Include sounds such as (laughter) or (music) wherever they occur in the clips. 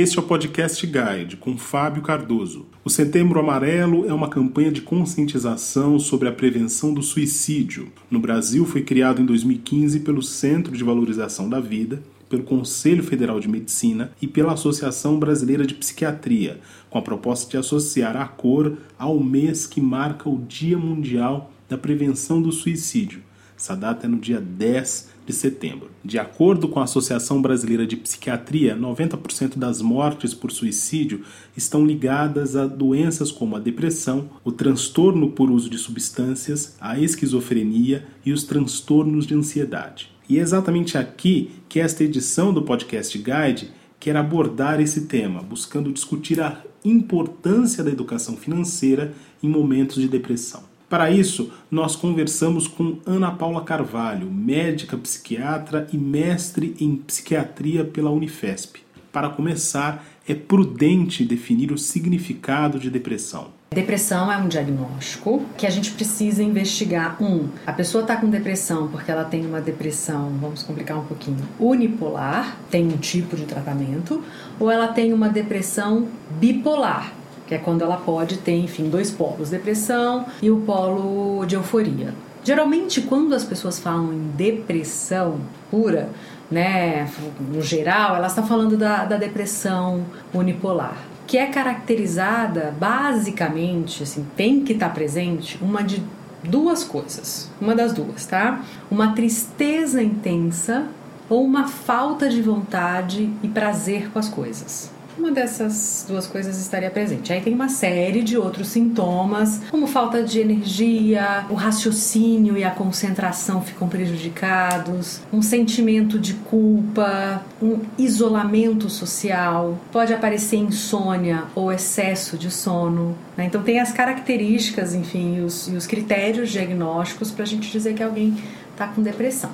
Este é o Podcast Guide com Fábio Cardoso. O Setembro Amarelo é uma campanha de conscientização sobre a prevenção do suicídio. No Brasil, foi criado em 2015 pelo Centro de Valorização da Vida, pelo Conselho Federal de Medicina e pela Associação Brasileira de Psiquiatria, com a proposta de associar a cor ao mês que marca o Dia Mundial da Prevenção do Suicídio. Essa data é no dia 10 de setembro. De acordo com a Associação Brasileira de Psiquiatria, 90% das mortes por suicídio estão ligadas a doenças como a depressão, o transtorno por uso de substâncias, a esquizofrenia e os transtornos de ansiedade. E é exatamente aqui que esta edição do Podcast Guide quer abordar esse tema, buscando discutir a importância da educação financeira em momentos de depressão. Para isso, nós conversamos com Ana Paula Carvalho, médica psiquiatra e mestre em psiquiatria pela Unifesp. Para começar, é prudente definir o significado de depressão. Depressão é um diagnóstico que a gente precisa investigar. Um, a pessoa está com depressão porque ela tem uma depressão, vamos complicar um pouquinho, unipolar, tem um tipo de tratamento, ou ela tem uma depressão bipolar, que é quando ela pode ter, enfim, dois polos, depressão e o polo de euforia. Geralmente, quando as pessoas falam em depressão pura, né, no geral, elas estão falando da, da depressão unipolar, que é caracterizada basicamente, assim, tem que estar tá presente uma de duas coisas, uma das duas, tá? Uma tristeza intensa ou uma falta de vontade e prazer com as coisas uma dessas duas coisas estaria presente. Aí tem uma série de outros sintomas, como falta de energia, o raciocínio e a concentração ficam prejudicados, um sentimento de culpa, um isolamento social, pode aparecer insônia ou excesso de sono. Né? Então tem as características, enfim, os, e os critérios diagnósticos para a gente dizer que alguém está com depressão.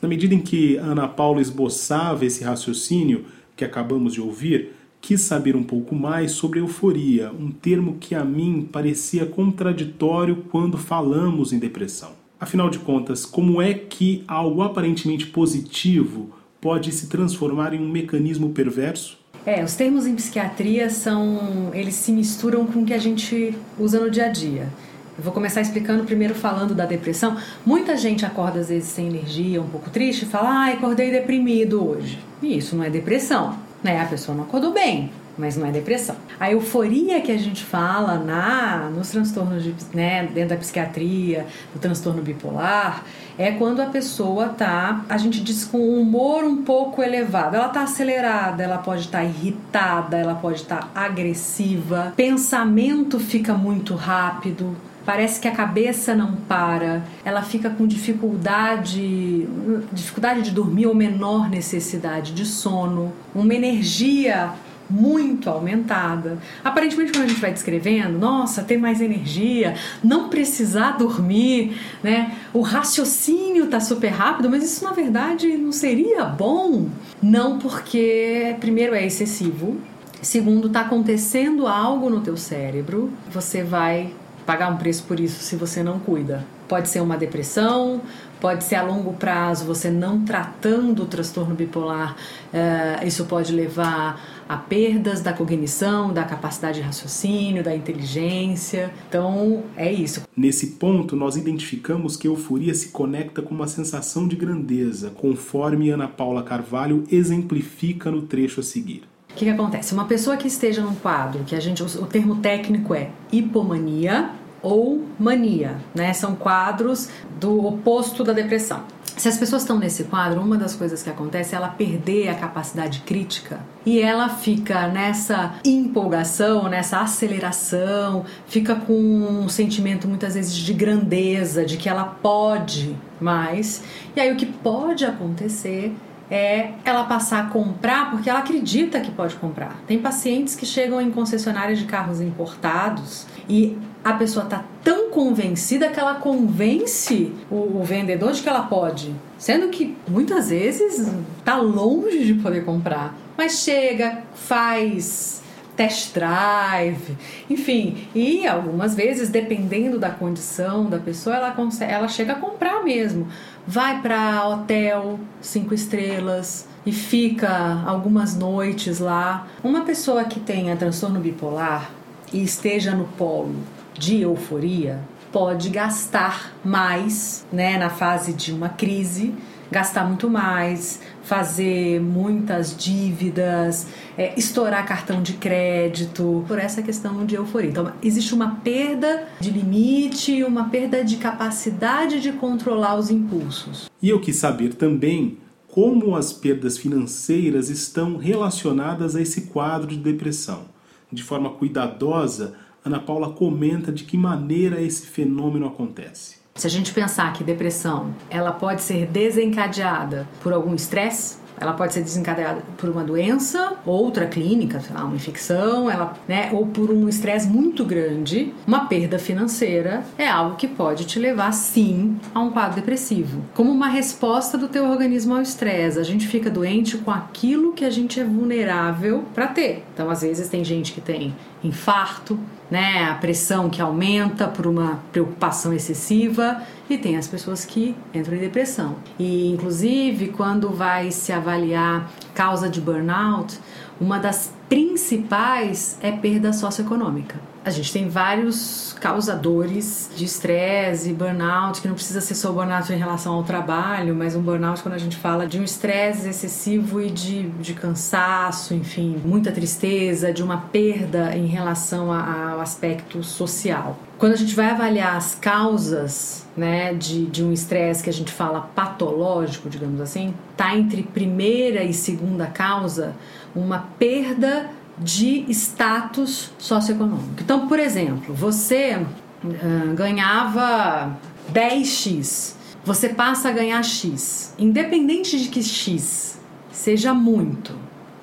Na medida em que Ana Paula esboçava esse raciocínio que acabamos de ouvir, quis saber um pouco mais sobre euforia, um termo que a mim parecia contraditório quando falamos em depressão. Afinal de contas, como é que algo aparentemente positivo pode se transformar em um mecanismo perverso? É, os termos em psiquiatria são, eles se misturam com o que a gente usa no dia a dia. Eu vou começar explicando primeiro falando da depressão. Muita gente acorda às vezes sem energia, um pouco triste, e fala: "Ah, acordei deprimido hoje". E isso não é depressão né? A pessoa não acordou bem, mas não é depressão. A euforia que a gente fala na nos transtornos de, né, dentro da psiquiatria, do transtorno bipolar, é quando a pessoa tá, a gente diz com um humor um pouco elevado. Ela tá acelerada, ela pode estar tá irritada, ela pode estar tá agressiva, pensamento fica muito rápido, parece que a cabeça não para, ela fica com dificuldade, dificuldade de dormir ou menor necessidade de sono, uma energia muito aumentada. Aparentemente, quando a gente vai descrevendo, nossa, ter mais energia, não precisar dormir, né? O raciocínio tá super rápido, mas isso na verdade não seria bom. Não porque, primeiro, é excessivo. Segundo, tá acontecendo algo no teu cérebro, você vai pagar um preço por isso se você não cuida. Pode ser uma depressão, pode ser a longo prazo, você não tratando o transtorno bipolar, uh, isso pode levar a perdas da cognição, da capacidade de raciocínio, da inteligência. Então, é isso. Nesse ponto, nós identificamos que a euforia se conecta com uma sensação de grandeza, conforme Ana Paula Carvalho exemplifica no trecho a seguir. O que, que, acontece? Uma pessoa que esteja num quadro, que a gente, o termo técnico é hipomania, ou mania, né? São quadros do oposto da depressão. Se as pessoas estão nesse quadro, uma das coisas que acontece é ela perder a capacidade crítica e ela fica nessa empolgação, nessa aceleração, fica com um sentimento muitas vezes de grandeza, de que ela pode mais. E aí o que pode acontecer é ela passar a comprar porque ela acredita que pode comprar. Tem pacientes que chegam em concessionárias de carros importados e a pessoa está tão convencida que ela convence o, o, vendedor de que ela pode, sendo que muitas vezes está longe de poder comprar. Mas chega, faz test drive, enfim, e algumas vezes, dependendo da condição da pessoa, ela, consegue, ela chega a comprar mesmo. Vai para hotel cinco estrelas, e fica algumas noites lá. Uma pessoa que tenha transtorno bipolar e esteja no polo de euforia pode gastar mais, né, na fase de uma crise, gastar muito mais, fazer muitas dívidas, é, estourar cartão de crédito, por essa questão de euforia. Então, existe uma perda de limite, uma perda de capacidade de controlar os impulsos. E eu quis saber também como as perdas financeiras estão relacionadas a esse quadro de depressão. De forma cuidadosa, Ana Paula comenta de que maneira esse fenômeno acontece. Se a gente pensar que depressão ela pode ser desencadeada por algum estresse, ela pode ser desencadeada por uma doença, outra clínica, uma infecção, ela, né, ou por um estresse muito grande, uma perda financeira é algo que pode te levar sim a um quadro depressivo. Como uma resposta do teu organismo ao estresse, a gente fica doente com aquilo que a gente é vulnerável para ter. Então, às vezes tem gente que tem infarto, né, a pressão que aumenta por uma preocupação excessiva e tem as pessoas que entram em depressão. E inclusive quando vai se avaliar causa de burnout, uma das principais é perda socioeconômica. A gente tem vários causadores de estresse burnout, que não precisa ser só burnout em relação ao trabalho, mas um burnout quando a gente fala de um estresse excessivo e de, de cansaço, enfim, muita tristeza, de uma perda em relação ao aspecto social. Quando a gente vai avaliar as causas né, de, de um estresse que a gente fala patológico, digamos assim, tá entre primeira e segunda causa uma perda de status socioeconômico. Então, por exemplo, você uh, ganhava 10x, você passa a ganhar x. Independente de que x seja muito,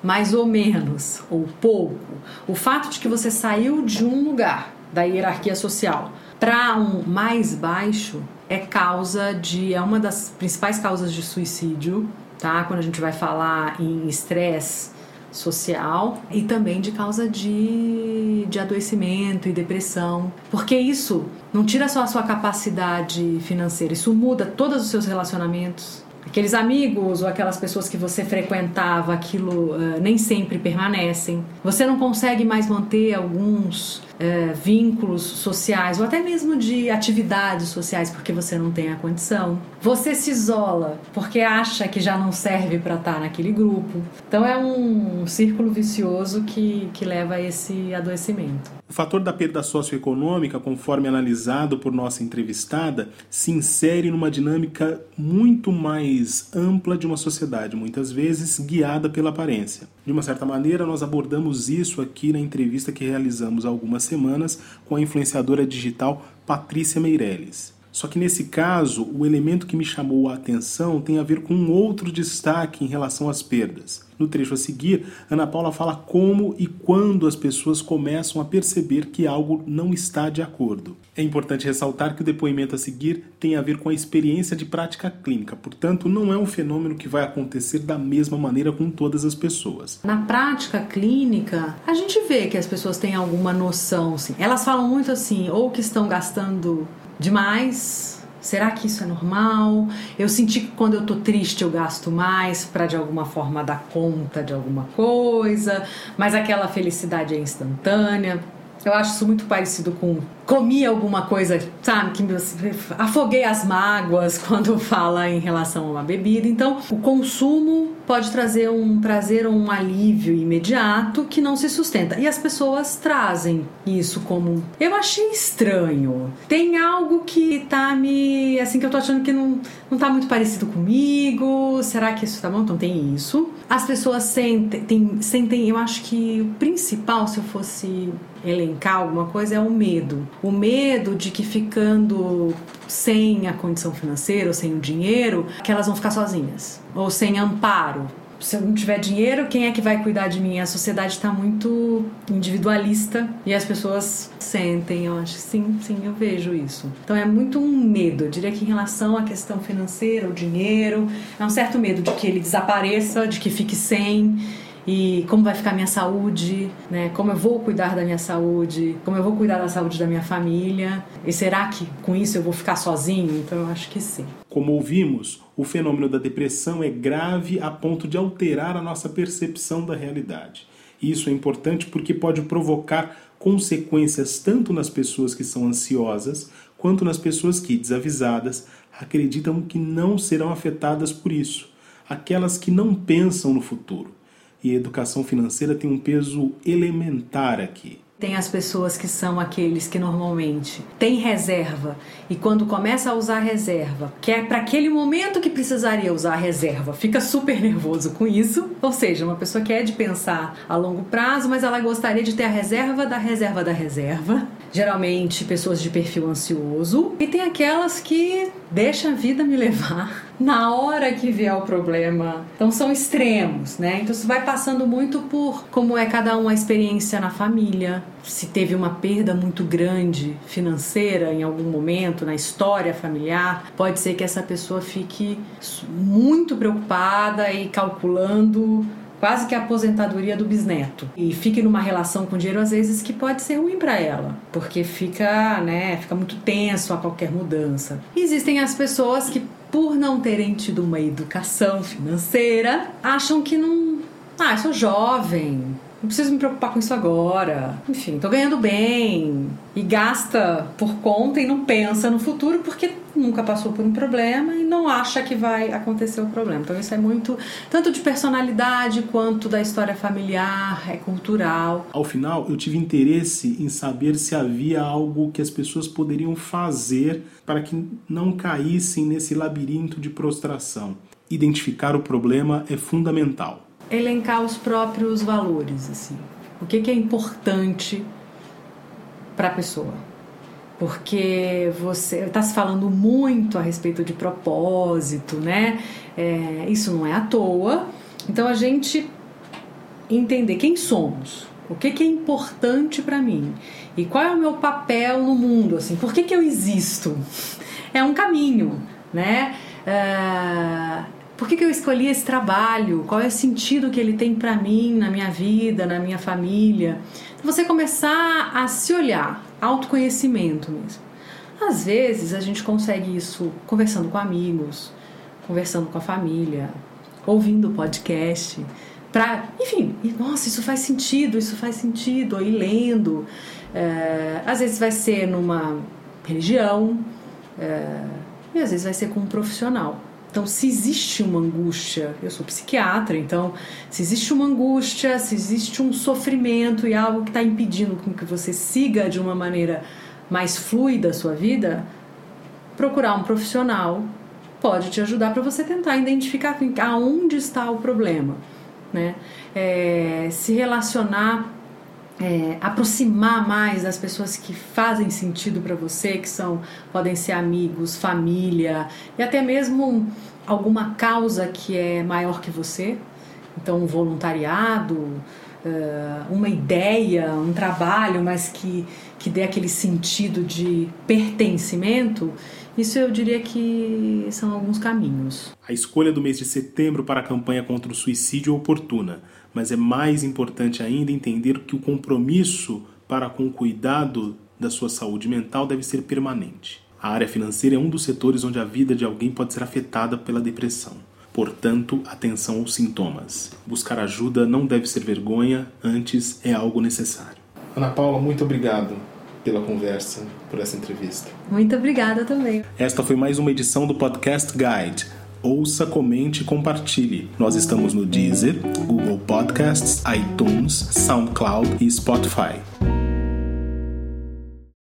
mais ou menos, ou pouco, o fato de que você saiu de um lugar da hierarquia social para um mais baixo é causa de é uma das principais causas de suicídio, tá? Quando a gente vai falar em estresse social e também de causa de, de adoecimento e depressão. Porque isso não tira só a sua capacidade financeira, isso muda todos os seus relacionamentos. Aqueles amigos ou aquelas pessoas que você frequentava, aquilo uh, nem sempre permanecem. Você não consegue mais manter alguns é, vínculos sociais ou até mesmo de atividades sociais porque você não tem a condição. Você se isola porque acha que já não serve para estar tá naquele grupo. Então é um círculo vicioso que, que leva a esse adoecimento. O fator da perda socioeconômica, conforme analisado por nossa entrevistada, se insere numa dinâmica muito mais ampla de uma sociedade, muitas vezes guiada pela aparência. De uma certa maneira, nós abordamos isso aqui na entrevista que realizamos há algumas semanas com a influenciadora digital Patrícia Meirelles. Só que nesse caso, o elemento que me chamou a atenção tem a ver com um outro destaque em relação às perdas. No trecho a seguir, Ana Paula fala como e quando as pessoas começam a perceber que algo não está de acordo. É importante ressaltar que o depoimento a seguir tem a ver com a experiência de prática clínica, portanto, não é um fenômeno que vai acontecer da mesma maneira com todas as pessoas. Na prática clínica, a gente vê que as pessoas têm alguma noção, assim. Elas falam muito assim, ou que estão gastando demais? Será que isso é normal? Eu senti que quando eu tô triste eu gasto mais para de alguma forma dar conta de alguma coisa, mas aquela felicidade é instantânea. Eu acho isso muito parecido com comi alguma coisa, sabe, que afoguei as mágoas (laughs) quando fala em relação a uma bebida. Então, o consumo pode trazer um prazer ou um alívio imediato que não se sustenta. E as pessoas trazem isso como eu achei estranho. Tem algo que tá me, assim que eu tô achando que não não tá muito parecido comigo. Será que isso tá bom? Então tem isso. As pessoas sentem, tem, sentem, eu acho que o principal se eu fosse elencar alguma coisa é o medo o medo de que ficando sem a condição financeira ou sem o dinheiro, que elas vão ficar sozinhas ou sem amparo. Se eu não tiver dinheiro, quem é que vai cuidar de mim? A sociedade está muito individualista e as pessoas sentem, eu acho, sim, sim, eu vejo isso. Então é muito um medo, eu diria que em relação à questão financeira, o dinheiro, é um certo medo de que ele desapareça, de que fique sem e como vai ficar a minha saúde, né? Como eu vou cuidar da minha saúde, como eu vou cuidar da saúde da minha família. E será que com isso eu vou ficar sozinho? Então eu acho que sim. Como ouvimos, o fenômeno da depressão é grave a ponto de alterar a nossa percepção da realidade. Isso é importante porque pode provocar consequências tanto nas pessoas que são ansiosas quanto nas pessoas que, desavisadas, acreditam que não serão afetadas por isso, aquelas que não pensam no futuro. E a educação financeira tem um peso elementar aqui. Tem as pessoas que são aqueles que normalmente têm reserva e quando começa a usar reserva, que é para aquele momento que precisaria usar reserva, fica super nervoso com isso. Ou seja, uma pessoa que é de pensar a longo prazo, mas ela gostaria de ter a reserva da reserva da reserva. Geralmente pessoas de perfil ansioso. E tem aquelas que deixam a vida me levar na hora que vier o problema. Então são extremos, né? Então você vai passando muito por como é cada um a experiência na família, se teve uma perda muito grande financeira em algum momento na história familiar, pode ser que essa pessoa fique muito preocupada e calculando quase que a aposentadoria do bisneto e fique numa relação com dinheiro às vezes que pode ser ruim para ela, porque fica, né, fica muito tenso a qualquer mudança. Existem as pessoas que por não terem tido uma educação financeira, acham que não, ah, eu sou jovem, não preciso me preocupar com isso agora. Enfim, tô ganhando bem. E gasta por conta e não pensa no futuro porque nunca passou por um problema e não acha que vai acontecer o problema. Então isso é muito tanto de personalidade quanto da história familiar, é cultural. Ao final, eu tive interesse em saber se havia algo que as pessoas poderiam fazer para que não caíssem nesse labirinto de prostração. Identificar o problema é fundamental elencar os próprios valores, assim. O que, que é importante para a pessoa? Porque você está se falando muito a respeito de propósito, né? É, isso não é à toa. Então a gente entender quem somos, o que, que é importante para mim e qual é o meu papel no mundo, assim, por que, que eu existo? É um caminho, né? É, por que, que eu escolhi esse trabalho? Qual é o sentido que ele tem para mim, na minha vida, na minha família? Então, você começar a se olhar, autoconhecimento mesmo. Às vezes a gente consegue isso conversando com amigos, conversando com a família, ouvindo podcast, para, enfim, e, nossa, isso faz sentido, isso faz sentido, aí lendo. É, às vezes vai ser numa religião, é, e às vezes vai ser com um profissional. Então, se existe uma angústia, eu sou psiquiatra, então, se existe uma angústia, se existe um sofrimento e algo que está impedindo que você siga de uma maneira mais fluida a sua vida, procurar um profissional pode te ajudar para você tentar identificar aonde está o problema, né? É, se relacionar é, aproximar mais das pessoas que fazem sentido para você, que são podem ser amigos, família e até mesmo alguma causa que é maior que você. Então, um voluntariado, uma ideia, um trabalho, mas que, que dê aquele sentido de pertencimento, isso eu diria que são alguns caminhos. A escolha do mês de setembro para a campanha contra o suicídio é oportuna mas é mais importante ainda entender que o compromisso para com o cuidado da sua saúde mental deve ser permanente. A área financeira é um dos setores onde a vida de alguém pode ser afetada pela depressão. Portanto, atenção aos sintomas. Buscar ajuda não deve ser vergonha, antes é algo necessário. Ana Paula, muito obrigado pela conversa, por essa entrevista. Muito obrigada também. Esta foi mais uma edição do Podcast Guide ouça, comente e compartilhe. Nós estamos no Deezer, Google Podcasts, iTunes, SoundCloud e Spotify.